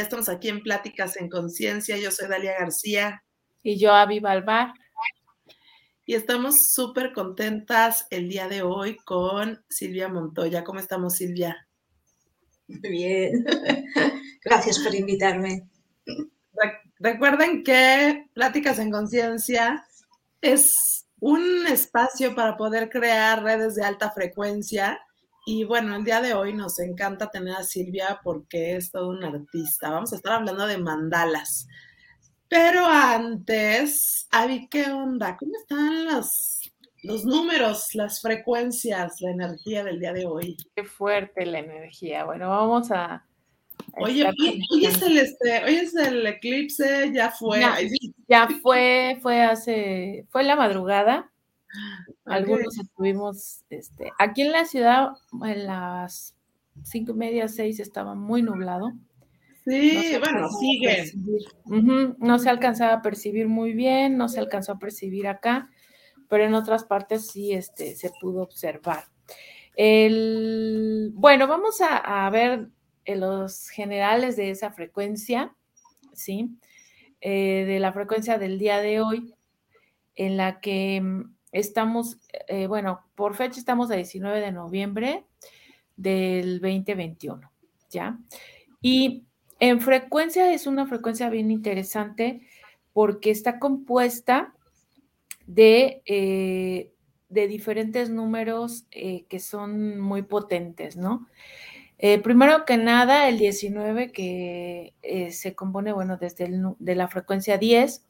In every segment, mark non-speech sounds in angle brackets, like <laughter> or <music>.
Ya estamos aquí en Pláticas en Conciencia. Yo soy Dalia García. Y yo, Avi Balbar. Y estamos súper contentas el día de hoy con Silvia Montoya. ¿Cómo estamos, Silvia? Muy bien. <laughs> Gracias por invitarme. Recuerden que Pláticas en Conciencia es un espacio para poder crear redes de alta frecuencia y bueno, el día de hoy nos encanta tener a Silvia porque es todo un artista. Vamos a estar hablando de mandalas. Pero antes, Avi, ¿qué onda? ¿Cómo están los, los números, las frecuencias, la energía del día de hoy? Qué fuerte la energía. Bueno, vamos a... Oye, hoy, es el, este, hoy es el eclipse, ya fue. ya fue, fue hace, fue la madrugada algunos estuvimos, este, aquí en la ciudad, en las cinco y media, seis, estaba muy nublado. Sí, bueno, sigue. No se alcanzaba a percibir muy bien, no se alcanzó a percibir acá, pero en otras partes sí este, se pudo observar. El, bueno, vamos a, ver los generales de esa frecuencia, ¿sí? Eh, de la frecuencia del día de hoy, en la que mm, estamos, eh, bueno, por fecha estamos a 19 de noviembre del 2021, ¿ya? Y en frecuencia es una frecuencia bien interesante porque está compuesta de, eh, de diferentes números eh, que son muy potentes, ¿no? primero que nada, el 19 que se compone, bueno, desde de la frecuencia 10,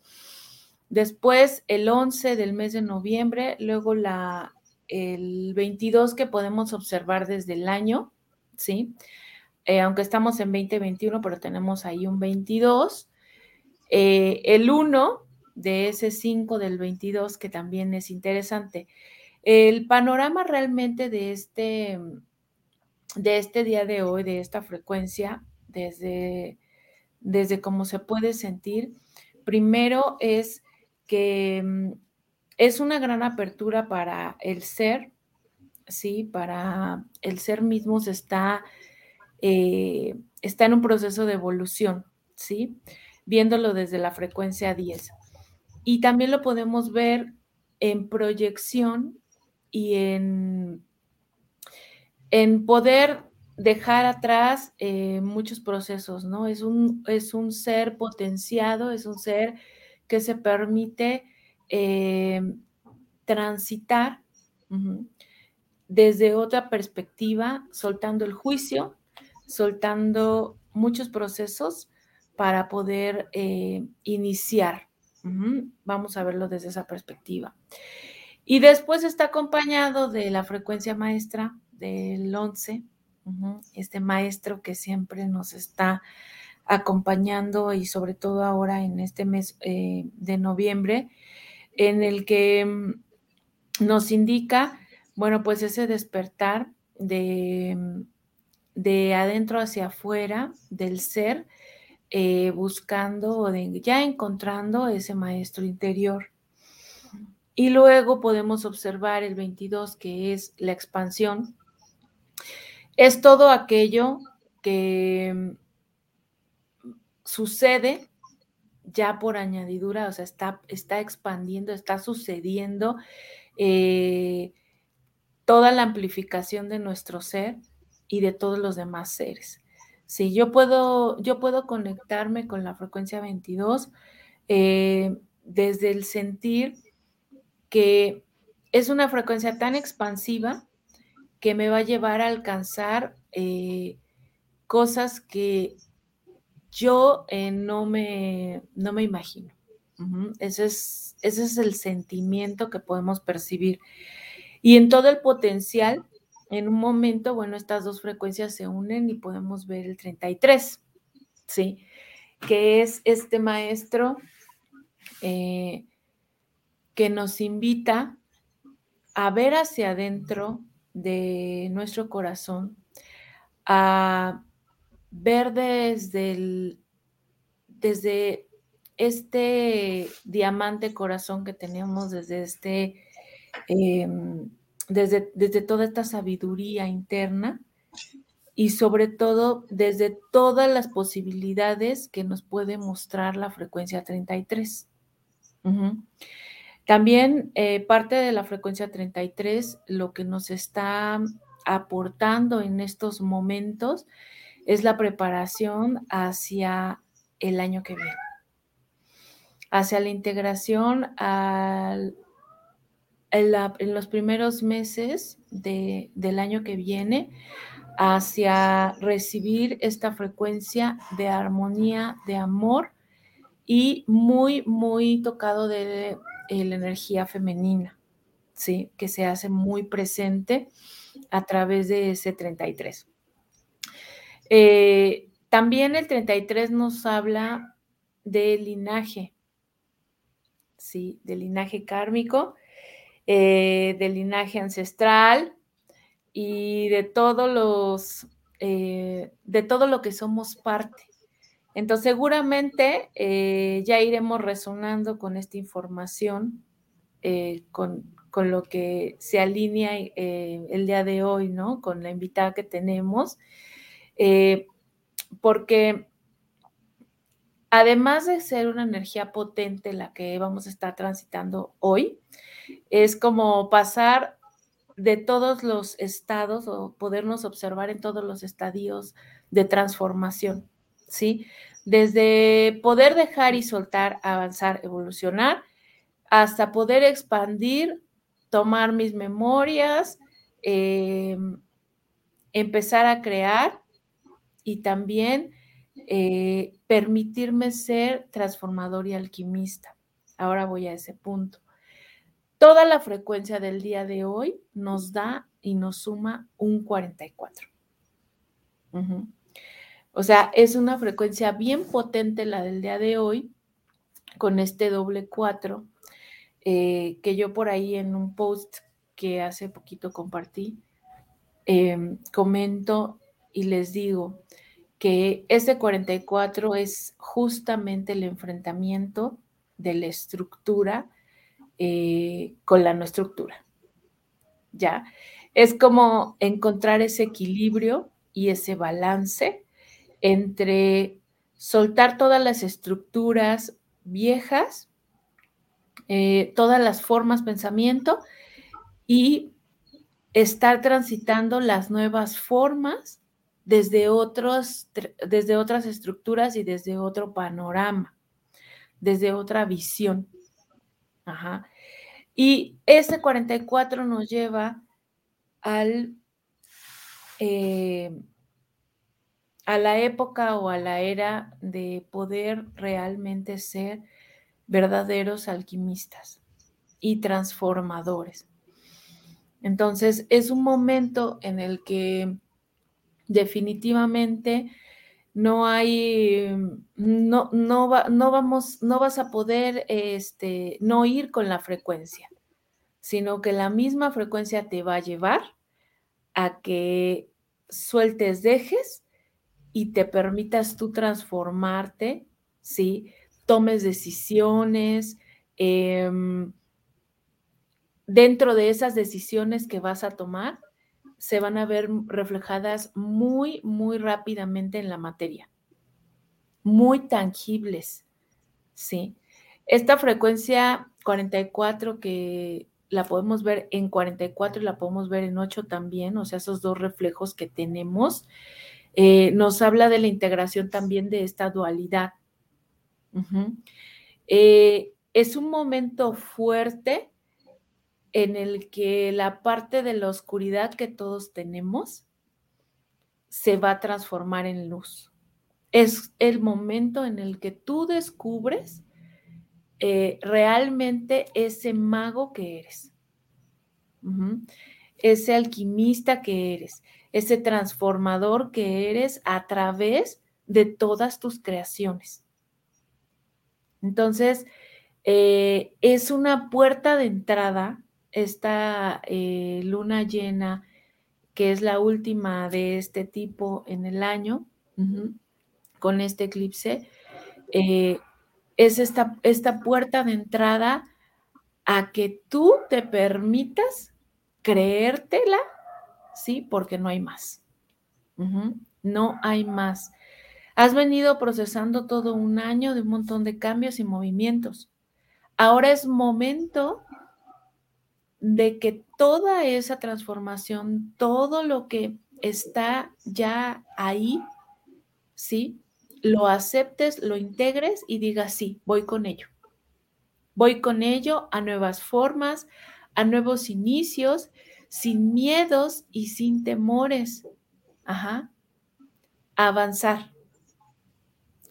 Después el 11 del mes de noviembre, luego la, el 22 que podemos observar desde el año, ¿sí? Eh, aunque estamos en 2021, pero tenemos ahí un 22. Eh, el 1 de ese 5 del 22, que también es interesante. El panorama realmente de este, de este día de hoy, de esta frecuencia, desde, desde cómo se puede sentir, primero es que mm, es una gran apertura para el ser, ¿sí? Para el ser mismo se está, eh, está en un proceso de evolución, ¿sí? Viéndolo desde la frecuencia 10. Y también lo podemos ver en proyección y en, en poder dejar atrás eh, muchos procesos, ¿no? Es un, es un ser potenciado, es un ser que se permite eh, transitar desde otra perspectiva, soltando el juicio, soltando muchos procesos para poder eh, iniciar. Vamos a verlo desde esa perspectiva. Y después está acompañado de la frecuencia maestra del 11, este maestro que siempre nos está acompañando y sobre todo ahora en este mes eh, de noviembre, en el que mm, nos indica, bueno, pues ese despertar de, mm, de adentro hacia afuera del ser, eh, buscando o ya encontrando ese maestro interior. Y luego podemos observar el 22, que es la expansión. Es todo aquello que mm, sucede ya por añadidura, o sea, está, está expandiendo, está sucediendo eh, toda la amplificación de nuestro ser y de todos los demás seres. Si yo puedo, yo puedo conectarme con la frecuencia 22 eh, desde el sentir que es una frecuencia tan expansiva que me va a llevar a alcanzar eh, cosas que yo eh, no, me, no me imagino. ese, es, ese es el sentimiento que podemos percibir. Y en todo el potencial, en un momento, bueno, estas dos frecuencias se unen y podemos ver el 33, ¿sí? Que es este maestro eh, que nos invita a ver hacia adentro de nuestro corazón, a ver desde, desde este diamante corazón que tenemos, desde este, em, desde, desde toda esta sabiduría interna y sobre todo desde todas las posibilidades que nos puede mostrar la frecuencia 33. También eh, parte de la frecuencia 33, lo que nos está aportando en estos momentos es la preparación hacia el año que viene, hacia la integración al, en, los primeros meses del año que viene, hacia recibir esta frecuencia de armonía, de amor y muy, muy tocado de, la energía femenina, ¿sí? Que se hace muy presente a través de ese 33. Eh, también el 33 nos habla de linaje, ¿sí? De linaje kármico, eh, de linaje ancestral y de todos los, eh, de todo lo que somos parte. Entonces, seguramente ya iremos resonando con esta información, con, con lo que se alinea el día de hoy, ¿no? Con la invitada que tenemos, eh, porque además de ser una energía potente la que vamos a estar transitando hoy, es como pasar de todos los estados o podernos observar en todos los estadios de transformación, ¿sí? Desde poder dejar y soltar, avanzar, evolucionar, hasta poder expandir tomar mis memorias, em, empezar a crear y también eh, permitirme ser transformador y alquimista. Ahora voy a ese punto. Toda la frecuencia del día de hoy nos da y nos suma un 44. O sea, es una frecuencia bien potente la del día de hoy, con este doble 4 eh, que yo por ahí en un post que hace poquito compartí, em, comento y les digo que ese 44 es justamente el enfrentamiento de la estructura eh, con la no estructura. ¿Ya? Es como encontrar ese equilibrio y ese balance entre soltar todas las estructuras viejas eh, todas las formas pensamiento y estar transitando las nuevas formas desde, otros, desde otras estructuras y desde otro panorama, desde otra visión. Y ese 44 nos lleva al, eh, a la época o a la era de poder realmente ser verdaderos alquimistas y transformadores. Entonces, es un momento en el que definitivamente no hay, no, no, no vamos, no vas a poder este, no ir con la frecuencia, sino que la misma frecuencia te va a llevar a que sueltes, dejes y te permitas tú transformarte, ¿sí? tomes decisiones, em, dentro de esas decisiones que vas a tomar, se van a ver reflejadas muy, muy rápidamente en la materia, muy tangibles, ¿sí? Esta frecuencia 44 que la podemos ver en 44 y la podemos ver en 8 también, o sea, esos dos reflejos que tenemos, eh, nos habla de la integración también de esta dualidad, eh, es un momento fuerte en el que la parte de la oscuridad que todos tenemos se va a transformar en luz. Es el momento en el que tú descubres eh, realmente ese mago que eres, ese alquimista que eres, ese transformador que eres a través de todas tus creaciones. Entonces, eh, es una puerta de entrada, esta eh, luna llena, que es la última de este tipo en el año, con este eclipse, eh, es esta, esta puerta de entrada a que tú te permitas creértela, ¿sí? Porque no hay más. No hay más. Has venido procesando todo un año de un montón de cambios y movimientos. Ahora es momento de que toda esa transformación, todo lo que está ya ahí, ¿sí? Lo aceptes, lo integres y digas, sí, voy con ello. Voy con ello a nuevas formas, a nuevos inicios, sin miedos y sin temores. Ajá. avanzar.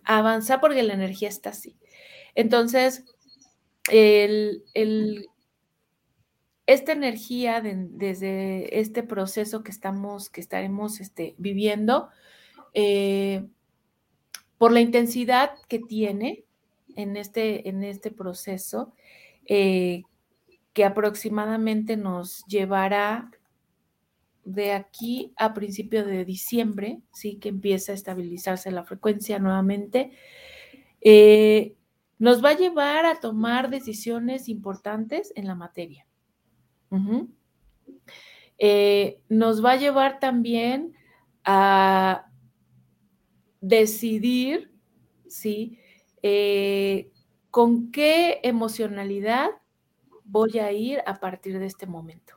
avanzar porque la energía está así. Entonces, el, esta energía desde este proceso que estamos, que estaremos este, viviendo, eh, por la intensidad que tiene en este, en este proceso, eh, que aproximadamente nos llevará de aquí a principio de diciembre, sí, que empieza a estabilizarse la frecuencia nuevamente, eh, nos va a llevar a tomar decisiones importantes en la materia. Eh, nos va a llevar también a decidir, ¿sí? Eh, con qué emocionalidad voy a ir a partir de este momento,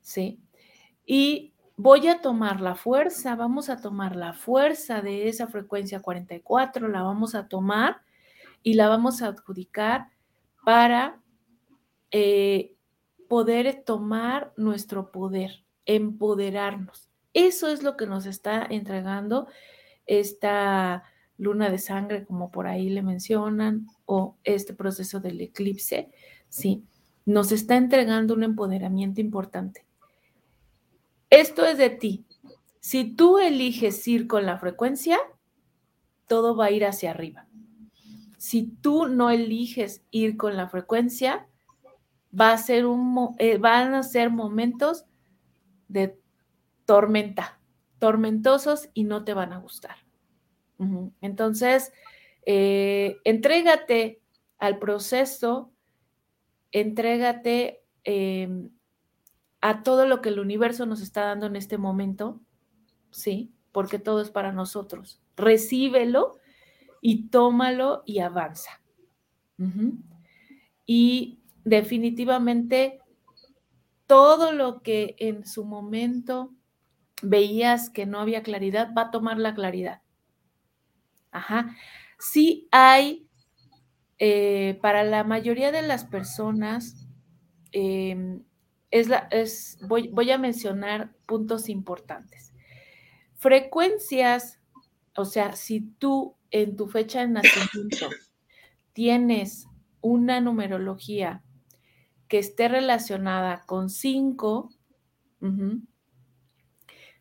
¿sí? Y voy a tomar la fuerza, vamos a tomar la fuerza de esa frecuencia 44, la vamos a tomar y la vamos a adjudicar para eh, poder tomar nuestro poder, empoderarnos. Eso es lo que nos está entregando esta luna de sangre, como por ahí le mencionan, o este proceso del eclipse, sí, nos está entregando un empoderamiento importante. Esto es de ti. Si tú eliges ir con la frecuencia, todo va a ir hacia arriba. Si tú no eliges ir con la frecuencia, va a ser un, eh, van a ser momentos de tormenta, tormentosos y no te van a gustar. Entonces, eh, entrégate al proceso, entrégate em, a todo lo que el universo nos está dando en este momento, ¿sí? Porque todo es para nosotros. Recíbelo y tómalo y avanza. Y definitivamente todo lo que en su momento veías que no había claridad, va a tomar la claridad. Ajá. Sí hay, eh, para la mayoría de las personas, em, es la, es, voy, voy a mencionar puntos importantes. Frecuencias, o sea, si tú en tu fecha de nacimiento tienes una numerología que esté relacionada con 5,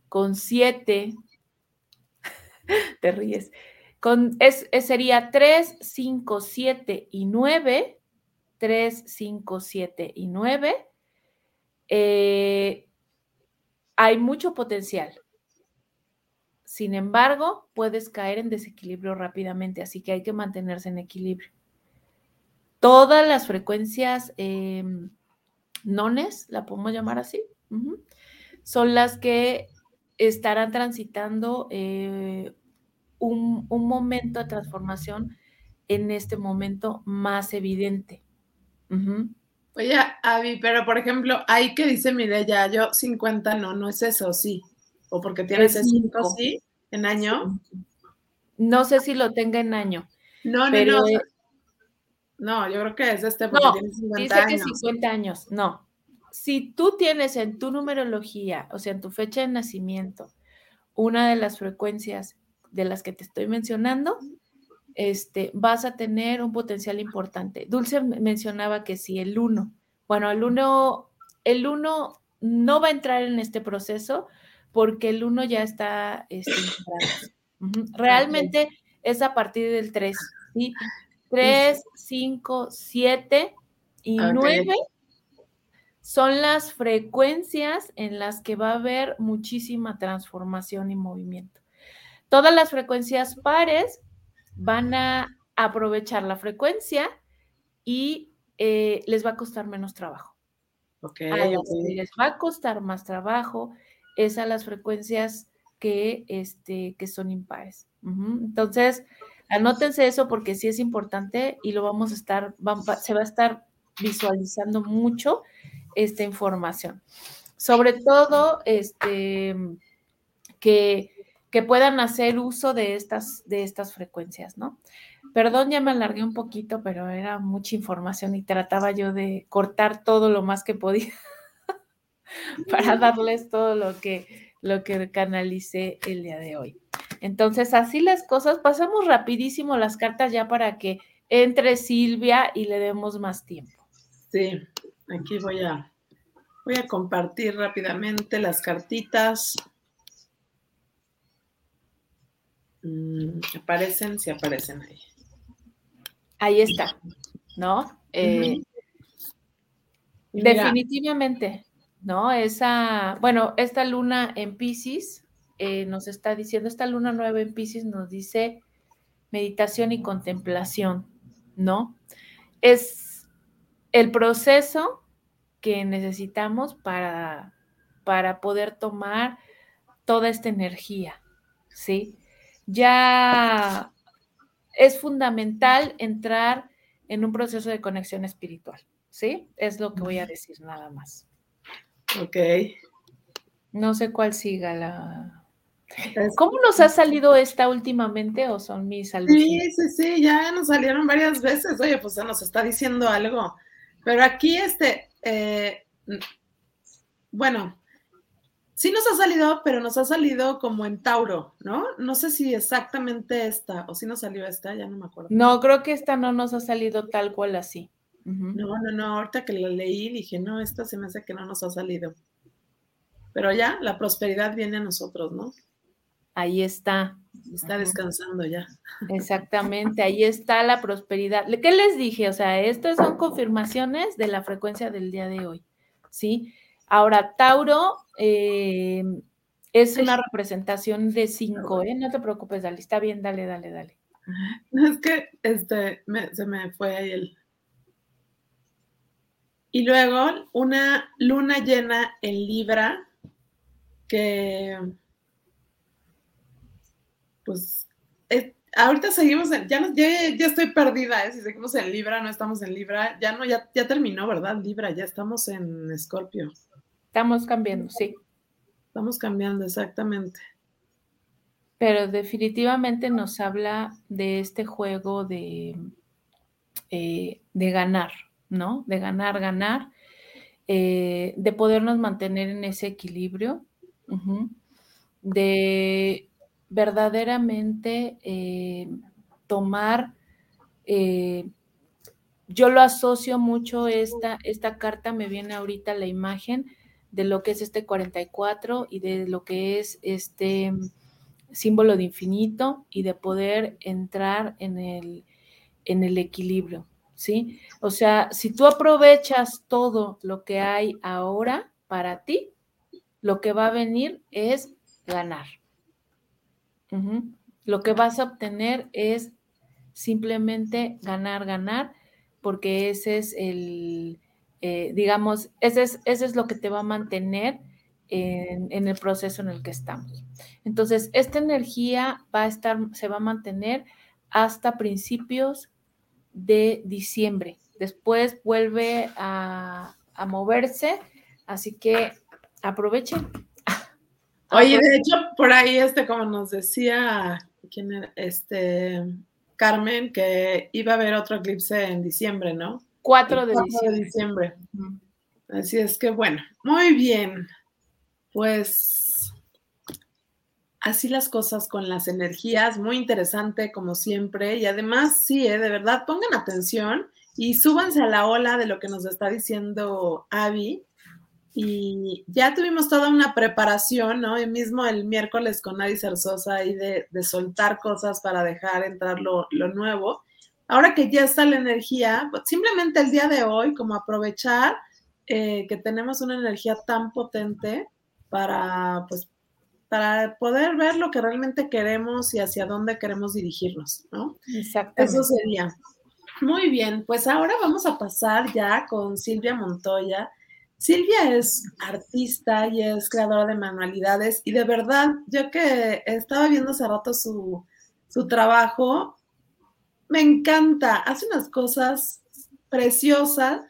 con 7, <laughs> te ríes, con, es, sería 3, 5, 7 y 9, 3, 5, 7 y 9, eh, hay mucho potencial. Sin embargo, puedes caer en desequilibrio rápidamente, así que hay que mantenerse en equilibrio. Todas las frecuencias em, nones, la podemos llamar así, son las que estarán transitando eh, un, momento de transformación en este momento más evidente. Oye, Avi, pero por ejemplo, ahí que dice ya yo 50 no, no es eso, sí. O porque tienes 5, sí, en año. No sé si lo tenga en año. No, no, no. No, yo creo que es este porque no, 50 dice que 50 años, no. Si tú tienes en tu numerología, o sea, en tu fecha de nacimiento, una de las frecuencias de las que te estoy mencionando, este, vas a tener un potencial importante. Dulce mencionaba que si el 1, bueno, el 1, el 1 no va a entrar en este proceso porque el 1 ya está este, <clears throat> Realmente es a partir del 3, ¿sí? 3, 5, 7 y 9 son las frecuencias en las que va a haber muchísima transformación y movimiento. Todas las frecuencias pares van a aprovechar la frecuencia y eh, les va a costar menos trabajo. Okay, les va a costar más trabajo es a las frecueas que, este, que son impares. Entonces, anótense eso porque sí es importante y lo vamos a estar, se va a estar visualizando mucho esta información. Sobre todo, este, que, que puedan hacer uso de estas, de estas frecuencias, ¿no? Perdón, ya me alargué un poquito, pero era mucha información y trataba yo de cortar todo lo más que podía <laughs> para darles todo lo que, lo que canalicé el día de hoy. Entonces, así las cosas, pasamos rapidísimo las cartas ya para que entre Silvia y le demos más tiempo. Sí, aquí voy a, voy a compartir rápidamente las cartitas. Mm, aparecen, sí aparecen ahí. Ahí está, ¿no? Eh, definitivamente, ¿no? Esa, bueno, esta luna en Pisces eh, nos está diciendo, esta luna nueva en Pisces nos dice meditación y contemplación, ¿no? Es el proceso que necesitamos para, para poder tomar toda esta energía, ¿sí? Ya es fundamental entrar en un proceso de conexión espiritual, ¿sí? Es lo que voy a decir nada más. Ok. No sé cuál siga la... ¿Cómo nos ha salido esta últimamente o son mis alucinaciones? Sí, sí, sí, ya nos salieron varias veces. Oye, pues se nos está diciendo algo. Pero aquí, este, eh, bueno, sí nos ha salido, pero nos ha salido como en Tauro, ¿no? No sé si exactamente esta, o si nos salió esta, ya no me acuerdo. No, creo que esta no nos ha salido tal cual así. No, no, no, ahorita que la leí dije, no, esta se me hace que no nos ha salido. Pero ya, la prosperidad viene a nosotros, ¿no? Ahí está. Está descansando ya. Exactamente, ahí está la prosperidad. ¿Qué les dije? O sea, estas son confirmaciones de la frecuencia del día de hoy, ¿sí? Ahora, Tauro eh, es una representación de cinco, ¿eh? No te preocupes, dale, está bien, dale, dale, dale. <laughs> Es que este, se me fue ahí el... Y luego una luna llena en Libra que pues ahorita seguimos en, ya, ya, estoy perdida, ¿eh? si seguimos en Libra, no estamos en Libra, ya no, ya, ya terminó, ¿verdad? Libra, ya estamos en Escorpio. Estamos cambiando, sí. Estamos cambiando, exactamente. Pero definitivamente nos habla de este juego de, eh, de ganar, ¿no? De ganar, ganar, eh, de podernos mantener en ese equilibrio, de verdaderamente eh, tomar, eh, yo lo asocio mucho, esta, esta carta me viene ahorita la imagen de lo que es este 44 y de lo que es este símbolo de infinito y de poder entrar en el, en el equilibrio, ¿sí? O sea, si tú aprovechas todo lo que hay ahora para ti, lo que va a venir es ganar. Lo que vas a obtener es simplemente ganar, ganar, porque ese es el, eh, digamos, ese es, ese es lo que te va a mantener en, en, el proceso en el que estamos. Entonces, esta energía va a estar, se va a mantener hasta principios de diciembre. Después vuelve a, a moverse, así que aprovechen. Oye, de hecho, por ahí, este, como nos decía, ¿quién era? Este, Carmen, que iba a haber otro eclipse en diciembre, ¿no? 4 de diciembre. diciembre. Así es que, bueno, muy bien. Pues así las cosas con las energías, muy interesante como siempre. Y además, sí, ¿eh? de verdad, pongan atención y súbanse a la ola de lo que nos está diciendo Avi y ya tuvimos toda una preparación, ¿no? Y mismo el miércoles con Adi Cerzosa y de, de, soltar cosas para dejar entrar lo, lo, nuevo. Ahora que ya está la energía, pues simplemente el día de hoy, como aprovechar eh, que tenemos una energía tan potente para, pues, para poder ver lo que realmente queremos y hacia dónde queremos dirigirnos, ¿no? Exacto. Eso sería. Muy bien, pues ahora vamos a pasar ya con Silvia Montoya Silvia es artista y es creadora de manualidades y de verdad, yo que estaba viendo hace rato su, su trabajo, me encanta, hace unas cosas preciosas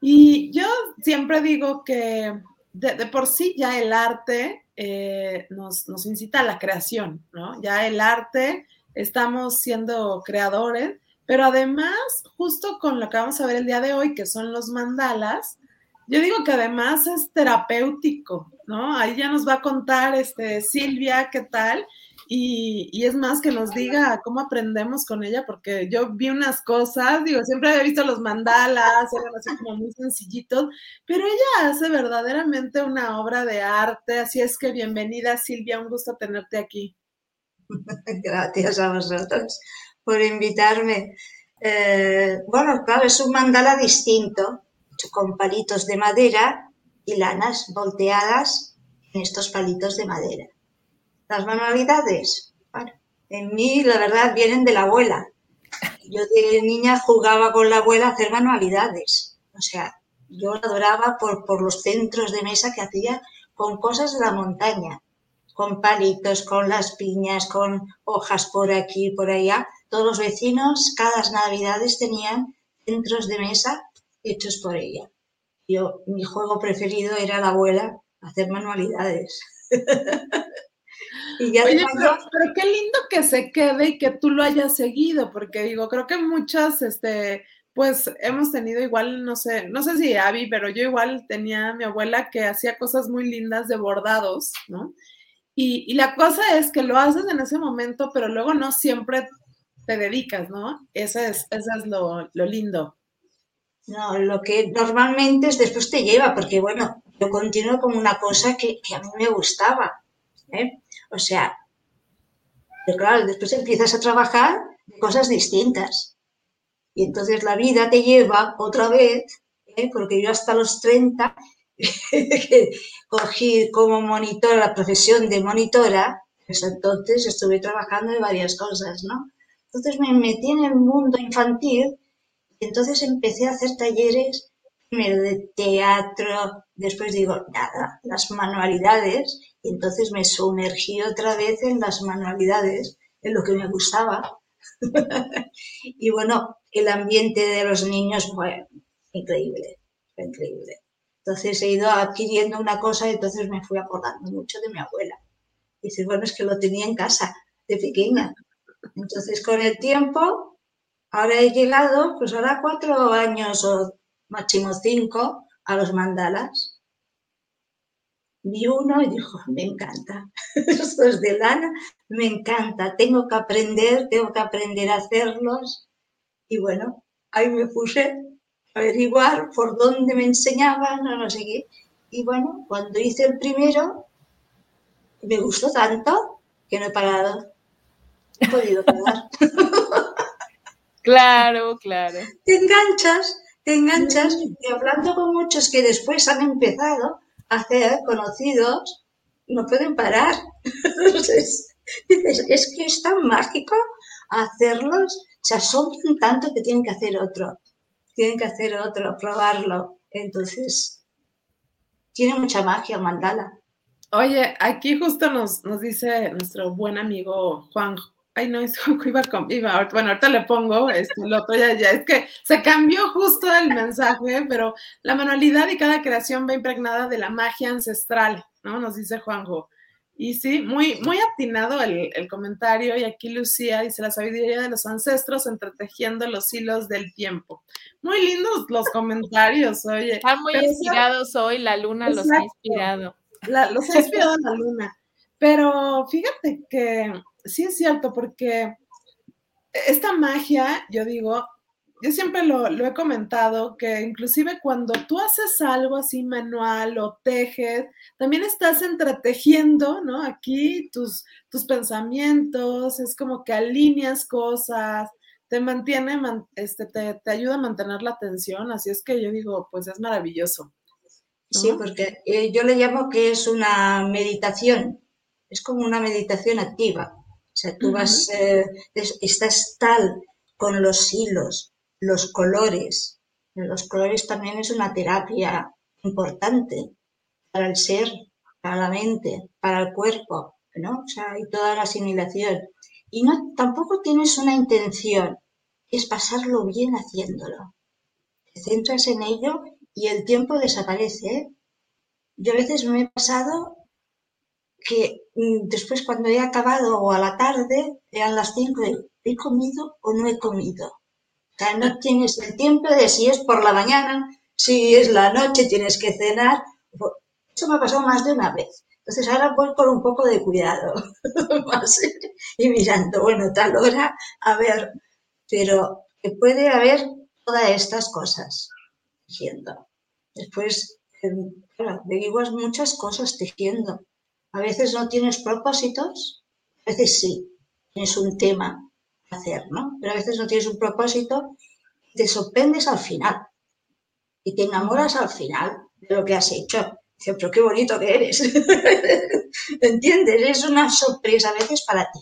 y yo siempre digo que de, por sí ya el arte eh, nos, nos, incita a la creación, ¿no? Ya el arte, estamos siendo creadores, pero además, justo con lo que vamos a ver el día de hoy, que son los mandalas, yo digo que además es terapéutico, ¿no? Ahí ya nos va a contar este, Silvia qué tal. Y, es más que nos diga cómo aprendemos con ella, porque yo vi unas cosas, digo, siempre había visto los mandalas, eran así como muy sencillitos, pero ella hace verdaderamente una obra de arte, así es que bienvenida Silvia, un gusto tenerte aquí. <laughs> Gracias a vosotros por invitarme. Eh, bueno, claro, es un mandala distinto, con palitos de madera y lanas volteadas en estos palitos de madera. Las manualidades, bueno, en mí la verdad vienen de la abuela. Yo de niña jugaba con la abuela a hacer manualidades. O sea, yo adoraba por, por los centros de mesa que hacía con cosas de la montaña, con palitos, con las piñas, con hojas por aquí, por allá. Todos los vecinos, cada navidades tenían centros de mesa hechos por ella. Yo, mi juego preferido era la abuela, hacer manualidades. <laughs> y ya Oye, pero, qué lindo que se quede y que tú lo hayas seguido, porque digo, creo que muchas, este, pues hemos tenido igual, no sé, no sé si Abby, pero yo igual tenía a mi abuela que hacía cosas muy lindas de bordados, ¿no? Y, y, la cosa es que lo haces en ese momento, pero luego no siempre te dedicas, ¿no? Ese es, ese es lo, lo lindo. No, lo que normalmente es después te lleva, porque bueno, yo continúo como una cosa que, a mí me gustaba. ¿eh? O sea, pero claro, después empiezas a trabajar cosas distintas. Y entonces la vida te lleva otra vez, ¿eh? porque yo hasta los 30 <laughs> cogí como monitora la profesión de monitora, pues entonces estuve trabajando en varias cosas, ¿no? Entonces me metí en el mundo infantil entonces empecé a hacer talleres de teatro, después digo, nada, las manualidades, y entonces me sumergí otra vez en las manualidades, en lo que me gustaba. <laughs> y bueno, el ambiente de los niños fue increíble, fue increíble. Entonces he ido adquiriendo una cosa y entonces me fui acordando mucho de mi abuela. Y dice, bueno, es que lo tenía en casa de pequeña. Entonces con el tiempo Ahora he llegado, pues ahora cuatro años o máximo cinco a los mandalas. Vi uno y dijo, me encanta, <laughs> estos de lana, me encanta, tengo que aprender, tengo que aprender a hacerlos. Y bueno, ahí me puse a averiguar por dónde me enseñaban o no sé qué. Y bueno, cuando hice el primero, me gustó tanto que no he parado. He podido parar. <laughs> Claro, claro. Te enganchas, te enganchas y hablando con muchos que después han empezado a hacer conocidos, no pueden parar. <laughs> Entonces, dices, es que es tan mágico hacerlos, se asombran tanto que tienen que hacer otro, tienen que hacer otro, probarlo. Entonces, tiene mucha magia mandala. Oye, aquí justo nos, nos dice nuestro buen amigo Juan Ay, no, <laughs> es iba con, iba, bueno, ahorita le pongo, este, lo otro ya, ya, es que se cambió justo el mensaje, pero la manualidad y cada creación va impregnada de la magia ancestral, ¿no? Nos dice Juanjo. Y sí, muy, muy atinado el, el, comentario. Y aquí Lucía dice la sabiduría de los ancestros entretejiendo los hilos del tiempo. Muy lindos los comentarios, oye. Están muy inspirados hoy, la luna los ha inspirado. los ha inspirado la luna. Pero fíjate que sí es cierto, porque esta magia, yo digo, yo siempre lo, he comentado, que inclusive cuando tú haces algo así manual o tejes, también estás entretejiendo, ¿no? Aquí tus, tus pensamientos, es como que alineas cosas, te mantiene, este, te, ayuda a mantener la atención, así es que yo digo, pues es maravilloso. Sí, porque eh, yo le llamo que es una meditación, es como una meditación activa. O sea, tú vas, eh, estás tal con los hilos, los colores. Los colores también es una terapia importante para el ser, para la mente, para el cuerpo, ¿no? O sea, y toda la asimilación. Y no, tampoco tienes una intención, es pasarlo bien haciéndolo. Te centras en ello y el tiempo desaparece. ¿eh? Yo a veces me he pasado que mm, después cuando he acabado o a la tarde, eran las cinco, ¿he comido o no he comido? O sea, no tienes el tiempo de si es por la mañana, si es la noche, tienes que cenar. Eso me ha pasado más de una vez. Entonces ahora voy con un poco de cuidado <laughs> y mirando, bueno, tal hora, a ver, pero que puede haber todas estas cosas tejiendo. Después, claro, averiguas muchas cosas tejiendo. A veces no tienes propósitos, a veces sí, tienes un tema a hacer, ¿no? Pero a veces no tienes un propósito te sorprendes al final y te enamoras al final de lo que has hecho. Dice, pero qué bonito que eres. <laughs> ¿Entiendes? Es una sorpresa a veces para ti.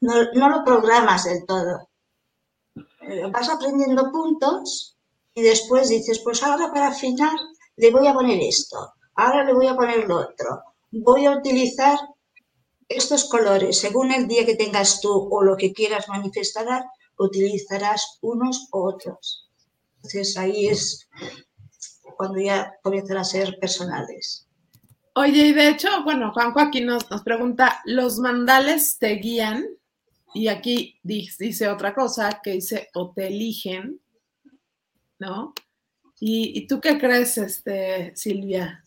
No, lo programas del todo. Eh, vas aprendiendo puntos y después dices, pues ahora para final le voy a poner esto, ahora le voy a poner lo otro, voy a utilizar estos colores, según el día que tengas tú o lo que quieras manifestar, utilizarás unos u otros. Entonces ahí es cuando ya comienzan a ser personales. Oye, y de hecho, bueno, Juanjo aquí nos, nos pregunta, ¿los mandales te guían? Y aquí dice otra cosa que dice, o te eligen, ¿no? ¿Y, tú qué crees, este, Silvia?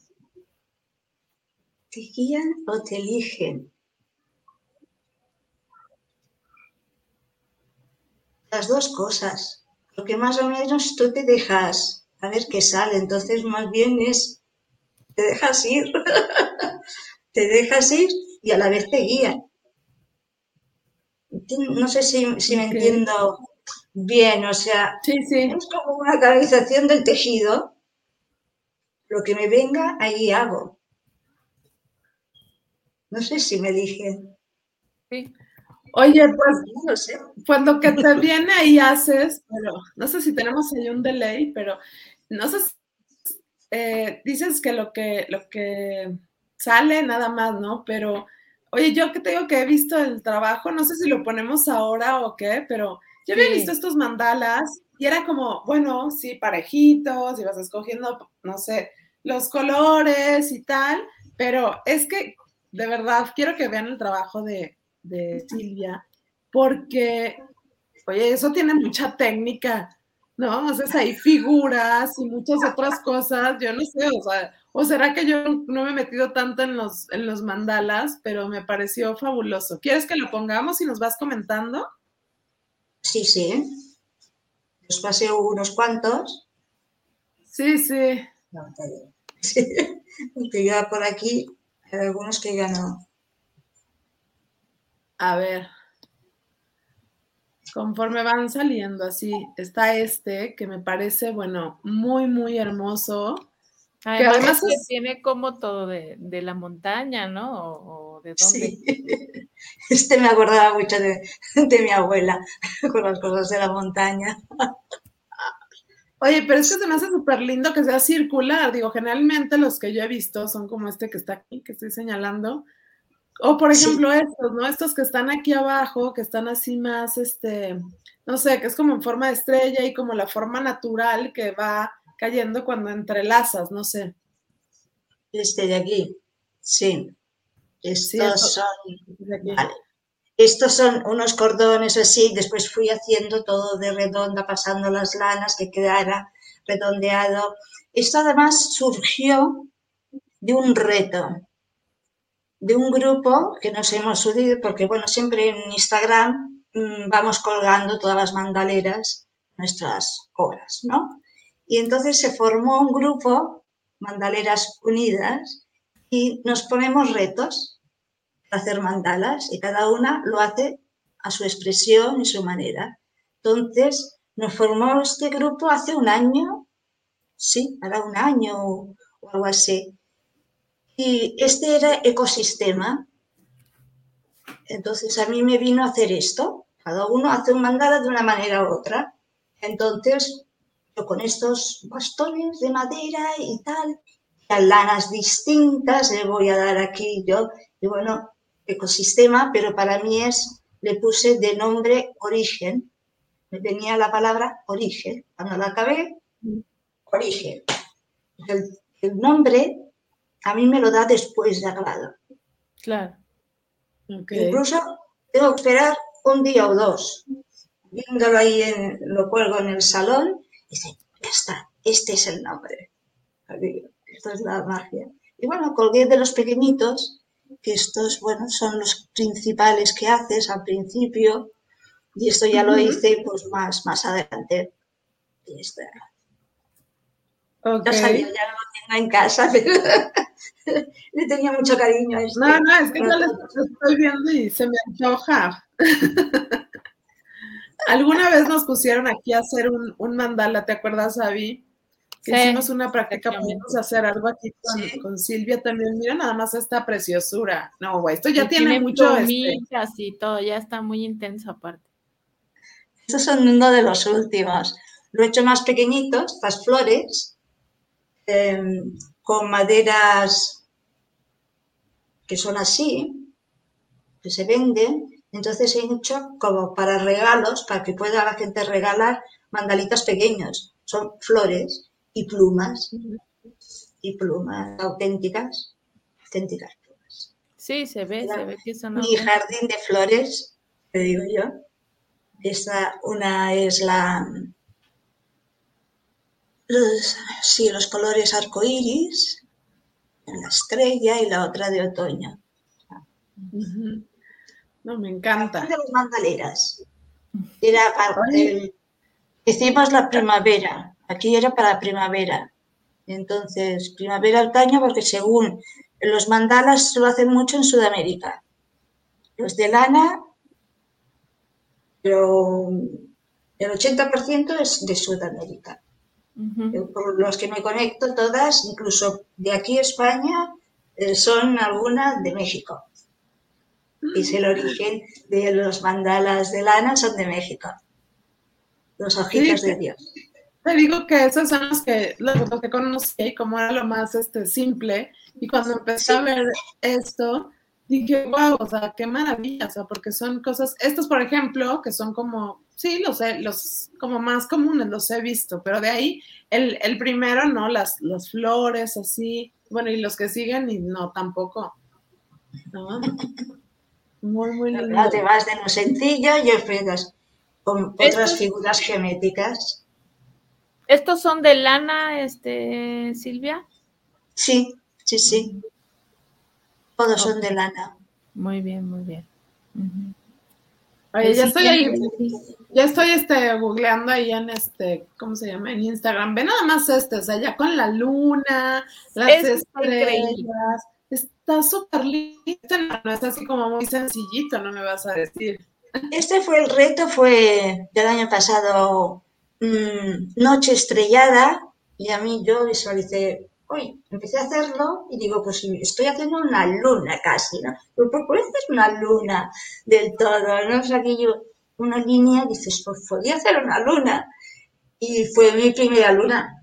¿Te guían o te eligen? Las dos cosas. Porque más o menos tú te dejas a ver qué sale. Entonces, más bien es, te dejas ir. <laughs> te dejas ir y a la vez te guían. No sé si, me entiendo bien, o sea, es como una canalización del tejido. Lo que me venga, ahí hago. No sé si me dije. Sí. Oye, pues, no sé. pues lo que te viene ahí haces, pero no sé si tenemos ahí un delay, pero no sé, eh, dices que lo que lo que sale nada más, ¿no? Pero, oye, yo que tengo que he visto el trabajo, no sé si lo ponemos ahora o qué, pero yo había visto estos mandalas y era como, bueno, sí, parejitos, y vas escogiendo, no sé, los colores y tal, pero es que de verdad quiero que vean el trabajo de, de Silvia, porque, oye, eso tiene mucha técnica, ¿no? Haces ahí figuras y muchas otras cosas, yo no sé, o sea, o será que yo no me he metido tanto en los, en los mandalas, pero me pareció fabuloso. ¿Quieres que lo pongamos y nos vas comentando? Sí, sí. Os pasé unos cuantos. Sí, sí. sí. Porque ya por aquí hay algunos que ya no. A ver conforme van saliendo así, está este que me parece, bueno, muy, muy hermoso. Además, que tiene como todo de, la montaña, ¿no? O, de dónde. Sí. <laughs> Este me acordaba mucho de, mi abuela, <laughs> con las cosas de la montaña. Oye, pero es que se me hace súper lindo que sea circular. Digo, generalmente los que yo he visto son como este que está aquí, que estoy señalando, o por ejemplo estos, ¿no? Estos que están aquí abajo, que están así más, este, no sé, que es como en forma de estrella y como la forma natural que va cayendo cuando entrelazas, no sé. Este de aquí, sí. Estos son, Estos son unos cordones así, después fui haciendo todo de redonda, pasando las lanas, que quedara redondeado. Esto además surgió de un reto de un grupo que nos hemos unido, porque bueno, siempre en Instagram mm, vamos colgando todas las mandaleras, nuestras obras, ¿no? Y entonces se formó un grupo, Mandaleras Unidas, y nos ponemos retos hacer mandalas y cada una lo hace a su expresión y su manera. Entonces, nos formó este grupo hace un año, sí, hará un año o algo así. Y este era ecosistema. Entonces a mí me vino a hacer esto. Cada uno hace un mandala de una manera u otra. Entonces con estos bastones de madera y tal, las lanas distintas, le voy a dar aquí yo, y bueno, ecosistema, pero para mí es, le puse de nombre origen, me venía la palabra origen, cuando la acabé, origen. El, nombre a mí me lo da después de acabado. Claro. Incluso tengo que esperar un día o dos, viéndolo ahí, en, lo cuelgo en el salón, y dice, ya está, este es el nombre. Esto es la magia. Y bueno, colgué de los pequeñitos, que estos, bueno, son los principales que haces al principio, y esto ya lo hice pues más, más adelante. Y esto, Ya sabía, ya lo tengo en casa, <laughs> pero le tenía mucho cariño a esto. No, no, es que yo lo estoy viendo y se me antoja. <laughs> Alguna vez nos pusieron aquí a hacer un, un mandala, ¿te acuerdas, Avi? Hicimos una práctica, podemos hacer algo aquí con, Silvia también. Mira nada más esta preciosura. No, güey, esto ya tiene, mucho. Este... y todo, ya está muy intenso aparte. Estos son uno de los últimos. Lo he hecho más pequeñitos, estas flores, em, con maderas que son así, que se venden. Entonces he hecho como para regalos, para que pueda la gente regalar mandalitas pequeños. Son flores y plumas, y plumas auténticas, auténticas plumas. Sí, se ve, se ve que son. Mi jardín de flores, te digo yo. Esa, una es la. Los, sí, los colores arcoíris, la estrella y la otra de otoño. No, me encanta. De las mandaleras. Era hicimos la primavera, Aquí era para primavera. Entonces, primavera, otoño, porque según los mandalas lo hacen mucho en Sudamérica. Los de lana, pero el 80% es de Sudamérica. Por los que me conecto todas, incluso de aquí a España, eh, son algunas de México. Y es el origen de los mandalas de lana, son de México. Los ojitos de Dios. Te digo que esas son las que, los que conocí, como era lo más este, simple, y cuando empecé a ver esto, dije, wow, o sea, qué maravilla, o sea, porque son cosas, estos, por ejemplo, que son como, sí, los los como más comunes, los he visto, pero de ahí, el, el primero, ¿no? Las, las flores, así, bueno, y los que siguen, y no, tampoco. ¿no? Muy, muy lindo. te vas de lo sencillo y ofreces con otras figuras geométricas. ¿Estos son de lana, este, Silvia? Sí, sí, sí. Todos son de lana. Muy bien, muy bien. Oye, ya estoy ahí, ya estoy este, googleando ahí en este, ¿cómo se llama? En Instagram. Ve nada más este, o sea, ya con la luna, las estrellas. Está súper lindo, no es así como muy sencillito, no me vas a decir. Este fue el reto, fue del año pasado Mm, noche estrellada y a mí yo visualicé, hoy empecé a hacerlo y digo, pues estoy haciendo una luna casi, ¿no? Pero ¿por qué hacer una luna del todo? ¿No? es sea, yo, una línea, dices, pues podía hacer una luna. Y fue mi primera luna.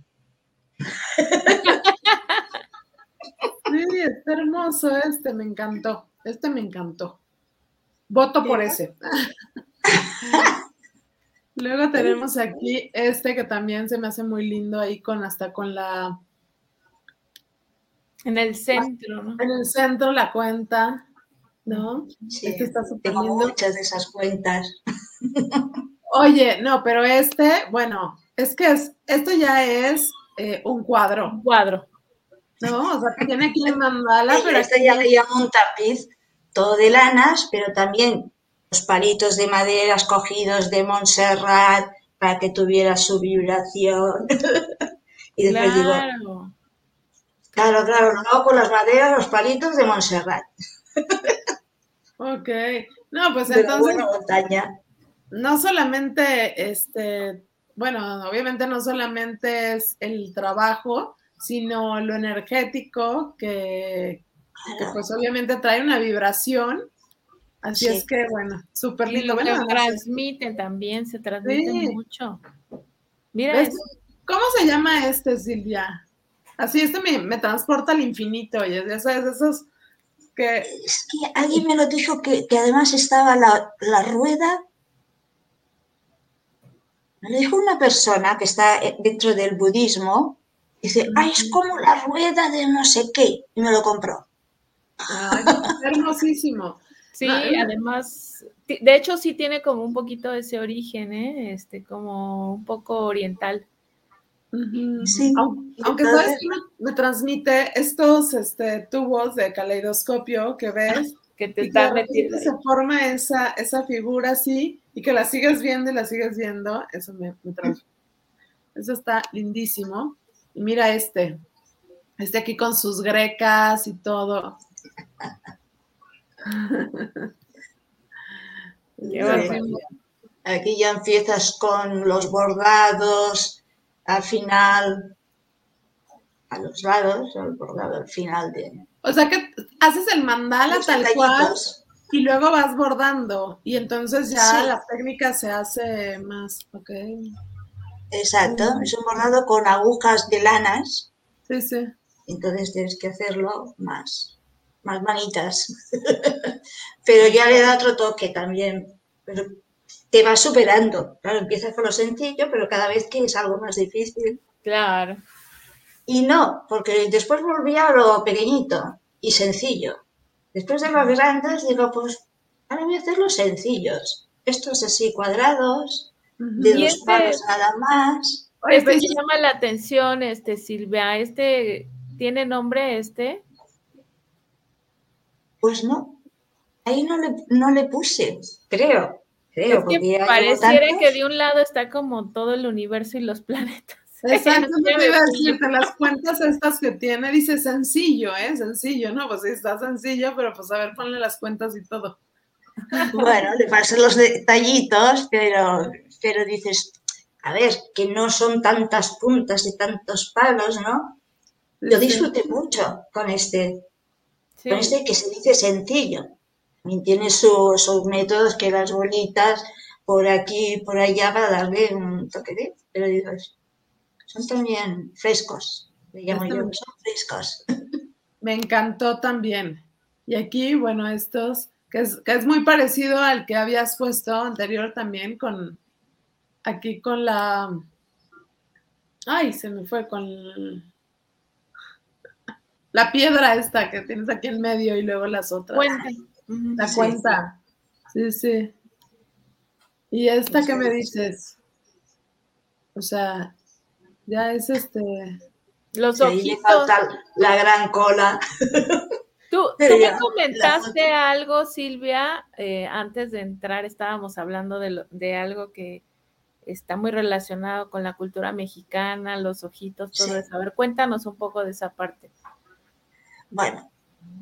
Sí, está hermoso este, me encantó. Este me encantó. Voto por ese. <laughs> Luego tenemos aquí este que también se me hace muy lindo ahí con hasta con la en el centro, ¿no? En el centro la cuenta, ¿no? Sí, este está tengo muchas de esas cuentas. <laughs> Oye, no, pero este, bueno, es que es, esto ya es eh, un cuadro. Un cuadro. ¿No? O sea, tiene aquí el mandala, <laughs> pero. Este ya le llamo un tapiz, todo de lanas, pero también palitos de madera escogidos de Montserrat para que tuviera su vibración. <laughs> y después claro. digo, claro, claro, no con las maderas, los palitos de Montserrat. <laughs> ok, no, pues entonces... montaña. No solamente, este, bueno, obviamente no solamente es el trabajo, sino lo energético que, que pues obviamente trae una vibración Así es que, bueno, súper lindo. Bueno, transmite también, se transmite mucho. Mira ¿Cómo se llama este, Silvia? Así, este me, transporta al infinito, ya sabes, esos que... Es que alguien me lo dijo que, además estaba la, rueda. Me lo dijo una persona que está eh, dentro del budismo. Dice, ay, es como la rueda de no sé qué. Y me lo compró. Ay, hermosísimo. Sí, además, de hecho sí tiene como un poquito de ese origen, ¿eh? Este, como un poco oriental. Sí. Aunque, sabes que me, transmite estos este, tubos de caleidoscopio que ves, <laughs> que te están metiendo. Se forma esa, esa figura así y que la sigues viendo y la sigues viendo, eso me, me transmite. Eso está lindísimo. Y mira este, este aquí con sus grecas y todo. <laughs> Aquí ya empiezas con los bordados, al final, a los lados, al bordado al final de... O sea que haces el mandala tal cual y luego vas bordando y entonces ya la técnica se hace más, ok. Exacto, es un bordado con agujas de lanas. Sí, sí. Entonces tienes que hacerlo más, más manitas. <laughs> Pero ya le da otro toque también. Pero te va superando. Claro, empiezas con lo sencillo, pero cada vez que es algo más difícil. Claro. Y no, porque después volvía a lo pequeñito y sencillo. Después de los grandes, digo, pues ahora voy a hacer los sencillos. Estos así cuadrados, de dos este, palos nada más. Este llama la atención, este Silvia. ¿Este tiene nombre este? Pues no. Ahí no le, no le puse, creo que pareciera que de un lado está como todo el universo y los planetas. <laughs> Exacto, no te iba a decirte, las cuentas estas que tiene, dice sencillo, ¿eh? Sencillo, ¿no? Pues sí, está sencillo, pero pues a ver, ponle las cuentas y todo. Bueno, le pasan los detallitos, pero, pero dices, a ver, que no son tantas puntas y tantos palos, ¿no? Lo disfruté mucho con este, con este que se dice sencillo. También tiene sus métodos que las bolitas por aquí y por allá para darle un toque de, pero digo, son también frescos, le llamo yo, son frescos. Me encantó también. Y aquí, bueno, estos, que es, que es muy parecido al que habías puesto anterior también con, aquí con la, ay, se me fue con la piedra esta que tienes aquí en medio y luego las otras. La cuenta. Sí, sí. ¿Y esta que me dices? O sea, ya es este. Los ojitos. la gran cola. Tú, <laughs> me comentaste algo, Silvia, eh, antes de entrar estábamos hablando de, de, algo que está muy relacionado con la cultura mexicana, los ojitos, todo eso. A ver, cuéntanos un poco de esa parte. Bueno,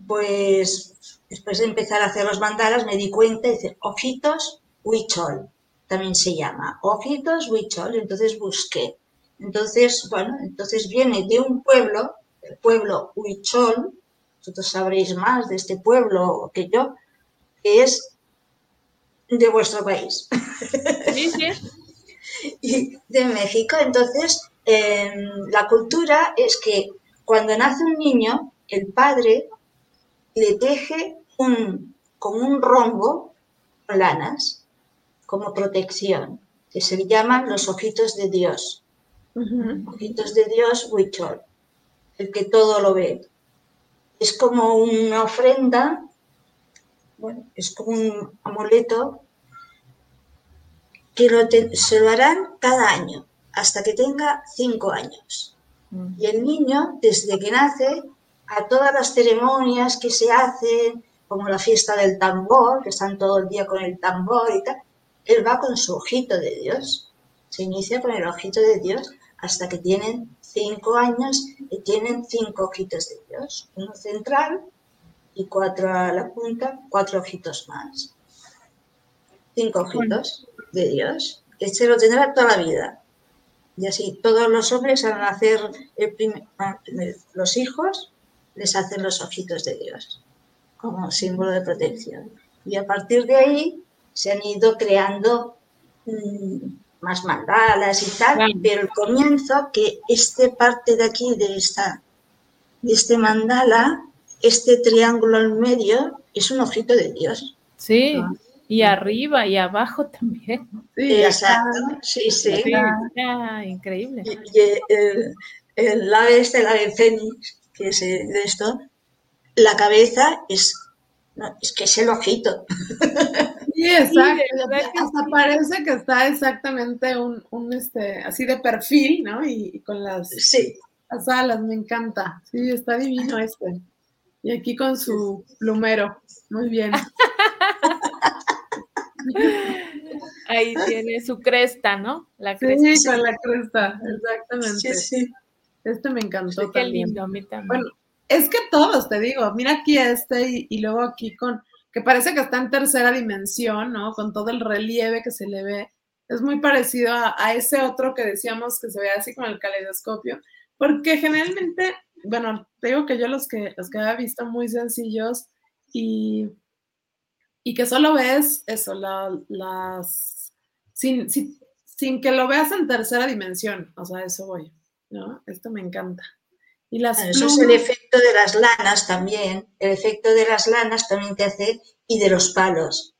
pues después de empezar a hacer los mandalas me di cuenta y dice, ojitos huichol, también se llama, ojitos huichol, entonces busqué. Entonces, bueno, entonces viene de un pueblo, el pueblo huichol, vosotros sabréis más de este pueblo que yo, que es de vuestro país. Sí, sí. <laughs> y de México. Entonces, em, la cultura es que cuando nace un niño, el padre le teje un, como un rombo con lanas, como protección, que se llaman los ojitos de Dios. Ojitos de Dios, Huichol, el que todo lo ve. Es como una ofrenda, bueno, es como un amuleto que se lo harán cada año, hasta que tenga cinco años. Y el niño, desde que nace, a todas las ceremonias que se hacen, como la fiesta del tambor, que están todo el día con el tambor y tal, él va con su ojito de Dios. Se inicia con el ojito de Dios hasta que tienen cinco años y tienen cinco ojitos de Dios. Uno central y cuatro a la punta, cuatro ojitos más. Cinco ojitos de Dios. Este lo tendrá toda la vida. Y así todos los hombres al nacer ah, los hijos les hacen los ojitos de Dios como símbolo de protección. Y a partir de ahí se han ido creando mm, más mandalas y tal, pero el comienzo, que este parte de aquí, de, esta, de este mandala, este triángulo en medio, es un ojito de Dios. Sí, y arriba y abajo también. Sí, exacto. Sí, sí. increíble. Y, el, el, ave este, el ave fénix, que es de esto, la cabeza es, es que es el ojito. Sí, exacto. <laughs> hasta parece que está exactamente un, un, este, así de perfil, ¿no? Y, con las, sí. las alas, me encanta. Sí, está divino este. Y aquí con su plumero. Muy bien. <laughs> Ahí tiene su cresta, ¿no? La cresta. Sí, con la cresta, exactamente. Sí, sí. Este me encantó. qué lindo, a mí también. Bueno, es que todos, te digo, mira aquí este y, luego aquí con, que parece que está en tercera dimensión, ¿no? Con todo el relieve que se le ve. Es muy parecido a, ese otro que decíamos que se ve así con el caleidoscopio, porque generalmente, bueno, te digo que yo los que, los que había visto muy sencillos y, y que solo ves eso, las, sin, sin, sin que lo veas en tercera dimensión, o sea, eso voy, ¿no? Esto me encanta. Y las Eso es el efecto de las lanas también. El efecto de las lanas también te hace, y de los palos,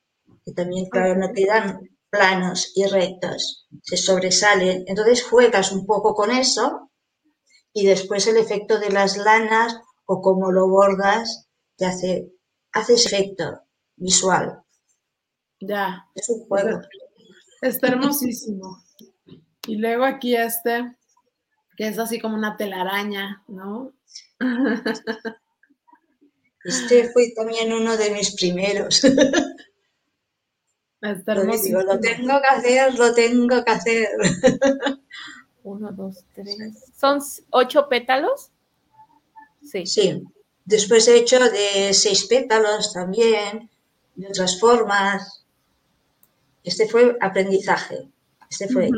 que también, claro, no quedan planos y rectos, se sobresalen. Entonces juegas un poco con eso y después el efecto de las lanas o como lo bordas te hace, hace ese efecto visual. Ya. Es un juego. Está hermosísimo. Y luego aquí este, que es así como una telaraña, ¿no? Este fue también uno de mis primeros. lo, digo, lo tengo que hacer, lo tengo que hacer. Uno, dos, tres. ¿Son ocho pétalos? Sí. Sí. Después he hecho de seis pétalos también, de otras formas. Este fue aprendizaje. Este fue,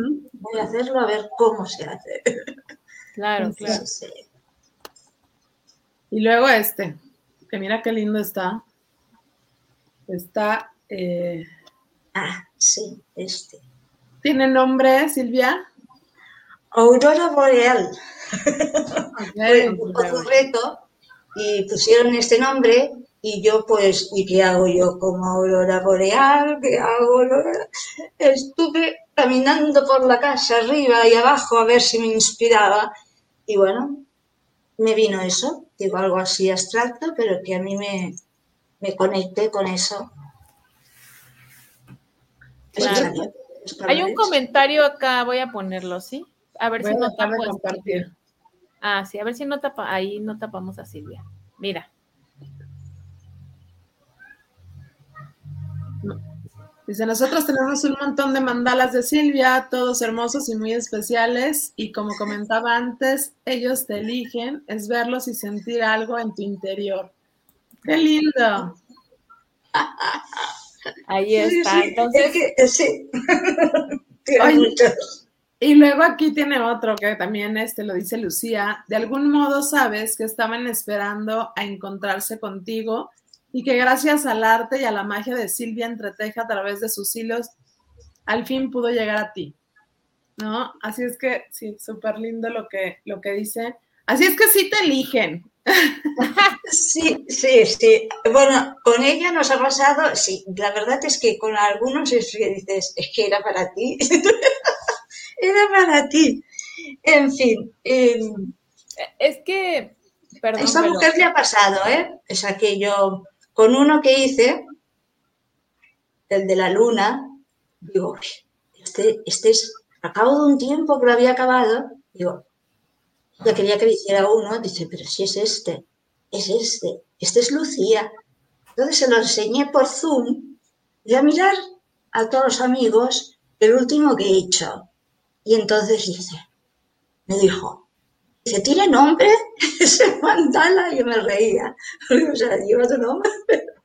voy a hacerlo a ver cómo se hace. Claro, claro. Y luego este, que mira qué lindo está. Está. Eh, ah, sí, este. ¿Tiene nombre, Silvia? Aurora Boreal. Fue un reto y pusieron este nombre y yo pues, ¿y qué hago yo como aurora boreal? ¿Qué hago? Estuve caminando por la casa arriba y abajo a ver si me inspiraba y bueno, me vino eso, digo algo así abstracto, pero que a mí me, me conecté con eso. Hay un comentario acá, voy a ponerlo, ¿sí? A ver si no tapo compartir. Ah, sí, a ver si no tapa, ahí no tapamos a Silvia. Mira. Dice, nosotros tenemos un montón de mandalas de Silvia, todos hermosos y muy especiales, y como comentaba antes, ellos te eligen, es verlos y sentir algo en tu interior. ¡Qué lindo! Ahí está. Entonces, sí. <laughs> y luego aquí tiene otro que también este lo dice Lucía. De algún modo sabes que estaban esperando a encontrarse contigo y que gracias al arte y a la magia de Silvia Entreteja a través de sus hilos, al fin pudo llegar a ti. ¿No? Así es que, sí, súper lindo lo que, lo que dice. Así es que sí te eligen. <laughs> Sí, sí, sí. Bueno, con ella nos ha pasado, sí, la verdad es que con algunos es que dices, es que era para ti. <laughs> era para ti. En fin. Em, es que, perdón. Esta mujer le ha pasado, ¿eh? Es aquello con uno que hice, el de la luna, digo, este, este es, a cabo de un tiempo que lo había acabado, digo, ya quería que le hiciera uno, dice, pero si es este, es este, este es Lucía. Entonces se lo enseñé por Zoom y a mirar a todos los amigos el último que he hecho. Y entonces dice, me dijo, Dice, ¿tiene nombre? <laughs> Ese mandala, y yo me reía. <laughs> O sea, lleva tu nombre.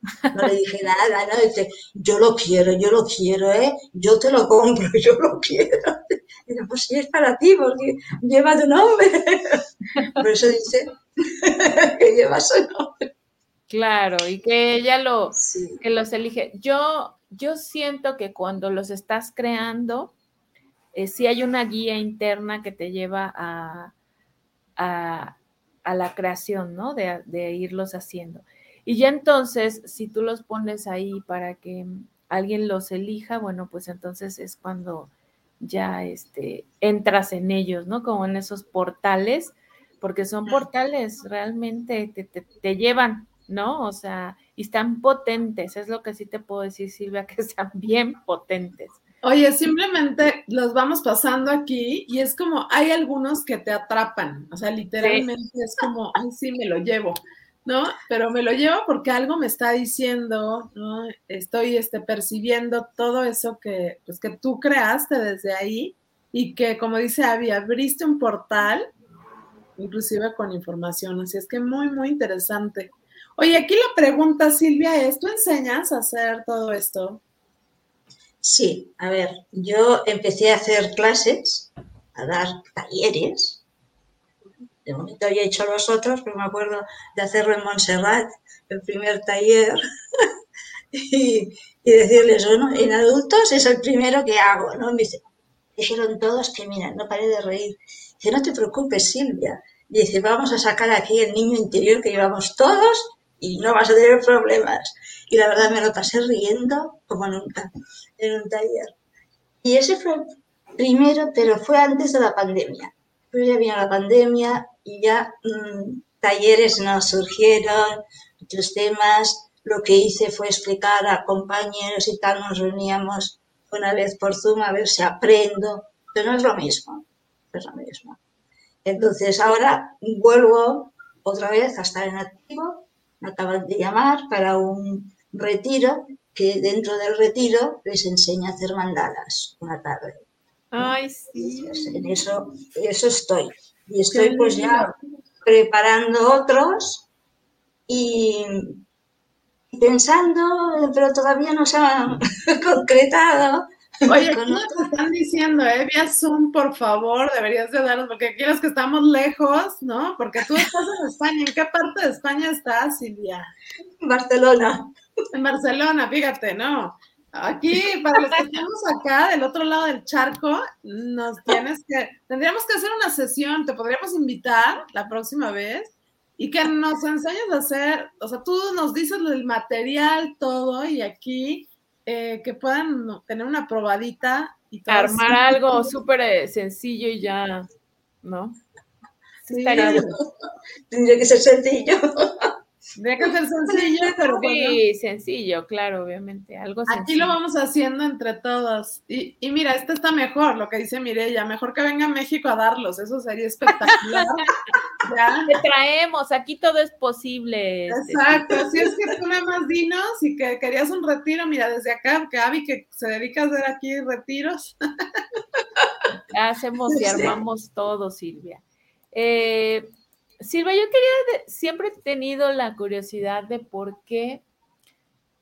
<laughs> No le dije nada, ¿no? Dice, yo lo quiero, yo lo quiero, ¿eh? Yo te lo compro, yo lo quiero. Dice, pues sí, es para ti, porque lleva tu nombre. Por eso dice que lleva su nombre. Claro, y que ella lo, que los elige. Yo, yo siento que cuando los estás creando, eh, sí hay una guía interna que te lleva a, a, la creación, ¿no? De, de, irlos haciendo. Y ya entonces, si tú los pones ahí para que alguien los elija, bueno, pues entonces es cuando ya este, entras en ellos, ¿no? Como en esos portales, porque son portales, realmente te, te llevan, ¿no? O sea, y están potentes, es lo que sí te puedo decir, Silvia, <laughs> que sean bien potentes. Oye, simplemente los vamos pasando aquí y es como, hay algunos que te atrapan, o sea, literalmente es como, ay, sí, me lo llevo, ¿no? Pero me lo llevo porque algo me está diciendo, ¿no? Estoy este, percibiendo todo eso que, pues, que tú creaste desde ahí y que, como dice Avi, abriste un portal, inclusive con información, así es que muy, muy interesante. Oye, aquí la pregunta, Silvia, es, ¿tú enseñas a hacer todo esto? Sí, a ver, yo empecé a hacer clases, a dar talleres. De momento había hecho los otros, pero me acuerdo de hacerlo en Montserrat, el primer taller, <laughs> y, decirles, bueno, en adultos es el primero que hago, ¿no? Me dijeron todos que, mira, no paré de reír. Dice, no te preocupes, Silvia. Dice, vamos a sacar aquí el niño interior que llevamos todos y no vas a tener problemas. Y la verdad me lo pasé riendo como nunca en un taller. Y ese fue el primero, pero fue antes de la pandemia. Pues ya vino la pandemia y ya mm, talleres nos surgieron, otros temas. Lo que hice fue explicar a compañeros y tal, nos reuníamos una vez por Zoom a ver si aprendo, pero no es lo mismo, no es lo mismo. Entonces ahora vuelvo otra vez a estar en activo me acaban de llamar para un retiro que dentro del retiro les enseña a hacer mandalas una tarde. Ay, sí. En eso, eso estoy. Y estoy pues ya preparando otros y pensando, pero todavía no se han <laughs> concretado Oye, <laughs> ¿qué nos están diciendo, eh? Vía Zoom, por favor, deberías de darnos, porque aquí los que estamos lejos, ¿no? Porque tú estás en España. ¿En qué parte de España estás, Silvia? Barcelona. <laughs> En Barcelona, fíjate, ¿no? Aquí, para los que estamos acá, del otro lado del charco, nos tienes que, tendríamos que hacer una sesión, te podríamos invitar la próxima vez y que nos enseñes a hacer, o sea, tú nos dices el material, todo, y aquí eh, que puedan tener una probadita y todo Armar algo súper eh, sencillo y ya, ¿no? Sí, <laughs> Tendría que ser sencillo. Tendría que ser <laughs> sencillo, pero Sí, sencillo, claro, obviamente. Algo Aquí lo vamos haciendo entre todos. Y, y, mira, este está mejor, lo que dice Mirella. Mejor que venga a México a darlos. Eso sería espectacular. <laughs> ¿Ya? Te traemos, aquí todo es posible. Exacto. Así es que tú nada más dinos y que querías un retiro. Mira, desde acá, que Avi que se dedica a hacer aquí retiros. <laughs> Hacemos y armamos todo, Silvia. Eh, Silvia, yo quería, siempre he tenido la curiosidad de por qué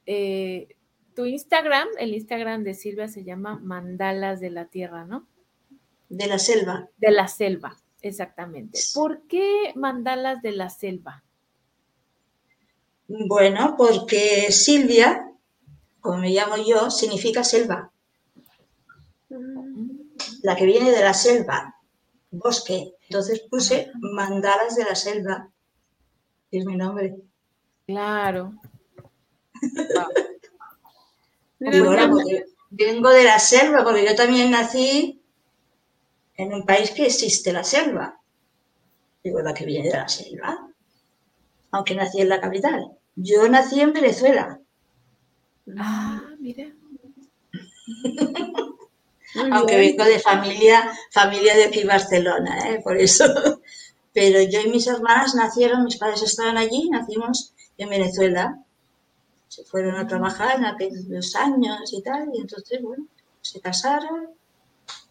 eh, tu Instagram, el Instagram de Silvia se llama Mandalas de la Tierra, ¿no? De la selva. De la selva, exactamente. ¿Por qué Mandalas de la selva? Bueno, porque Silvia, como me llamo yo, significa selva. Mm. La que viene de la selva, bosque. Entonces puse Mandalas de la Selva, es mi nombre. Claro. <laughs> vengo de la selva, porque yo también nací en un país que existe la selva. Digo, la que viene de la selva. Aunque nací en la capital. Yo nací en Venezuela. Ah, mira. <laughs> aunque vengo de familia, familia de aquí Barcelona, ¿eh? por eso. <laughs> Pero yo y mis hermanas nacieron, mis padres estaban allí, nacimos en Venezuela. Se fueron a trabajar en aquellos años y tal, y entonces, bueno, se casaron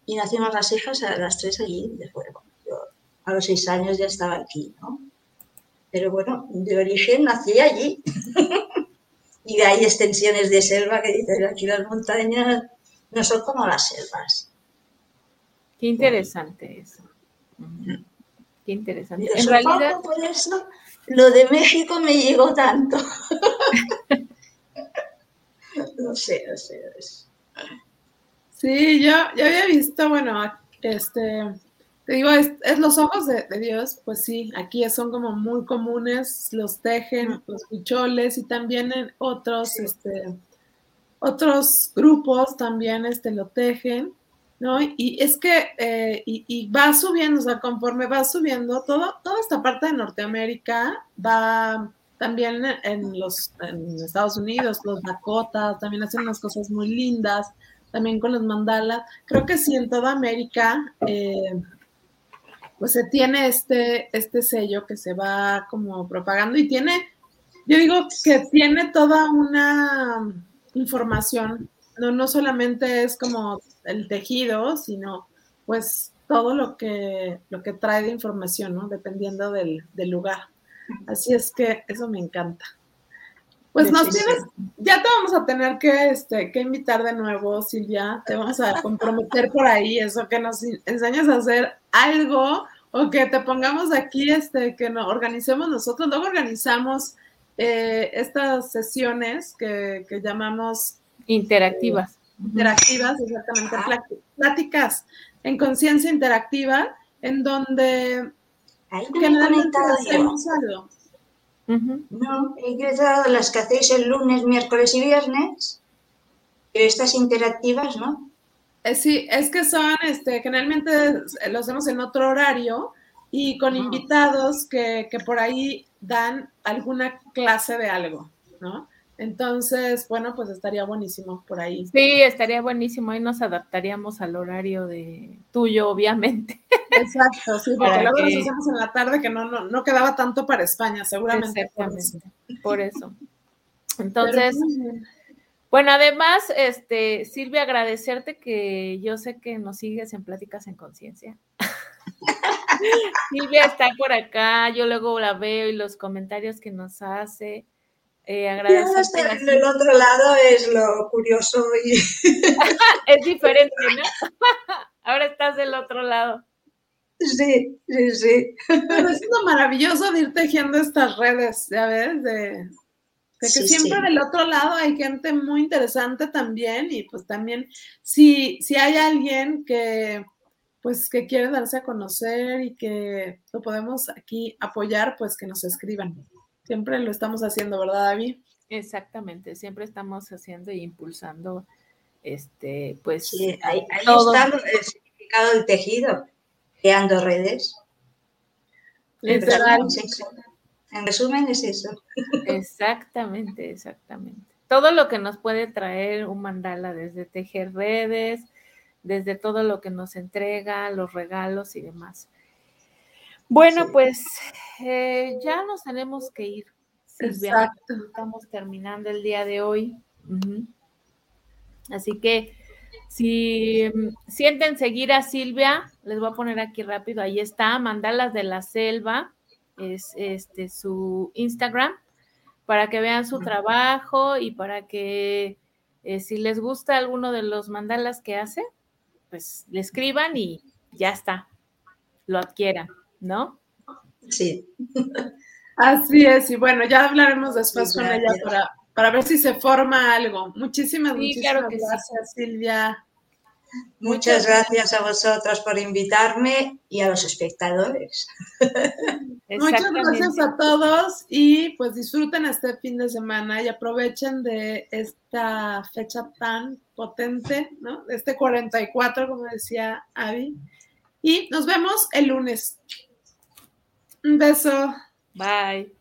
y nacimos las hijas a las tres allí de fuego. Yo a los seis años ya estaba aquí, ¿no? Pero bueno, de origen nací allí. <laughs> y de ahí extensiones de selva que dicen aquí las montañas no son como las selvas. Qué interesante eso. Qué interesante. en realidad, por eso lo de México me llegó tanto. <laughs> no sé, no sé. Sí, yo, ya había visto, bueno, este, te digo, es, los ojos de, Dios, pues sí, aquí son como muy comunes, los tejen, los huicholes y también en otros, este, otros grupos también este, lo tejen, ¿no? Y es que, eh, y, va subiendo, o sea, conforme va subiendo, todo, toda esta parte de Norteamérica va también en los en Estados Unidos, los Dakota, también hacen unas cosas muy lindas, también con los mandalas. Creo que sí, en toda América, eh, pues se tiene este, este sello que se va como propagando y tiene, yo digo que tiene toda una información, no, no solamente es como el tejido, sino pues todo lo que, lo que trae de información, ¿no? Dependiendo del, del lugar. Así es que eso me encanta. Pues nos tienes, ya te vamos a tener que, este, que invitar de nuevo, Silvia. Te vamos a comprometer por ahí eso, que nos enseñes a hacer algo o que te pongamos aquí, este, que nos organicemos nosotros. Luego organizamos eh, estas sesiones que, llamamos interactivas. Eh, interactivas, exactamente, ah. pláticas en conciencia interactiva, en donde Ahí generalmente hacemos algo. No, he ingresado las que hacéis el lunes, miércoles y viernes, estas interactivas, ¿no? Eh, sí, es que son, este, generalmente lo hacemos en otro horario y con invitados que, que, por ahí dan alguna clase de algo, ¿no? Entonces, bueno, pues estaría buenísimo por ahí. Sí, estaría buenísimo. Ahí nos adaptaríamos al horario de tuyo, obviamente. Exacto, sí, porque luego nos hacemos en la tarde que no, no, quedaba tanto para España, seguramente. Exactamente, por eso. Entonces, bueno, además, este, Silvia, agradecerte que yo sé que nos sigues en Pláticas en Conciencia. <laughs> Silvia está por acá, yo luego la veo y los comentarios que nos hace. Eh, agradecerte. el otro lado es lo curioso y... <laughs> es diferente, ¿no? <laughs> Ahora estás del otro lado. Sí, sí, sí. Pero es lo maravilloso de ir tejiendo estas redes, ya ves, de, que siempre del otro lado hay gente muy interesante también y pues también si, si hay alguien que pues que quiere darse a conocer y que lo podemos aquí apoyar, pues que nos escriban. Siempre lo estamos haciendo, ¿verdad, David? Exactamente, siempre estamos haciendo e impulsando este, pues sí, ahí, está el significado del tejido creando redes. En resumen, es eso. <laughs> Exactamente, exactamente. Todo lo que nos puede traer un mandala, desde tejer redes, desde todo lo que nos entrega, los regalos y demás. Bueno, pues eh, ya nos tenemos que ir. Exacto. Estamos terminando el día de hoy. Así que si mm, sienten seguir a Silvia, les voy a poner aquí rápido, ahí está, Mandalas de la Selva, es este su Instagram, para que vean su trabajo y para que eh, si les gusta alguno de los mandalas que hace, pues le escriban y ya está, lo adquieran, ¿no? Sí. <laughs> Así es, y bueno, ya hablaremos después con ella para, para ver si se forma algo. Muchísimas, muchísimas gracias, Silvia. Muchas gracias a vosotros por invitarme y a los espectadores. Muchas gracias a todos y pues disfruten este fin de semana y aprovechen de esta fecha tan potente, ¿no? Este 44, como decía Avi. Y nos vemos el lunes. Un beso. Bye.